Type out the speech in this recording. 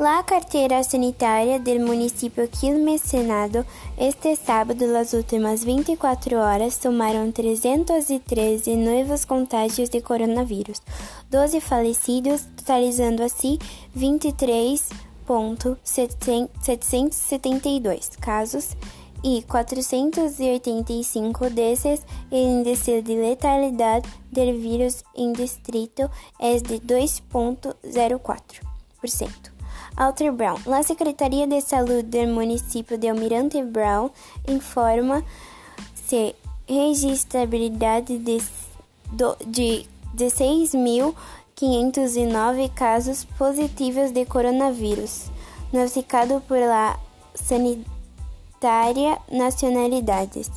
La carteira sanitária do município Quilmes Senado, este sábado, nas últimas 24 horas, somaram 313 novos contágios de coronavírus, 12 falecidos, totalizando assim 23.772 casos e 485 desses, o índice de letalidade do vírus em distrito é de 2,04%. Alter Brown. A Secretaria de Saúde do município de Almirante Brown informa se registrabilidade de, de 16.509 casos positivos de coronavírus, notificado por la Sanitária Nacionalidades.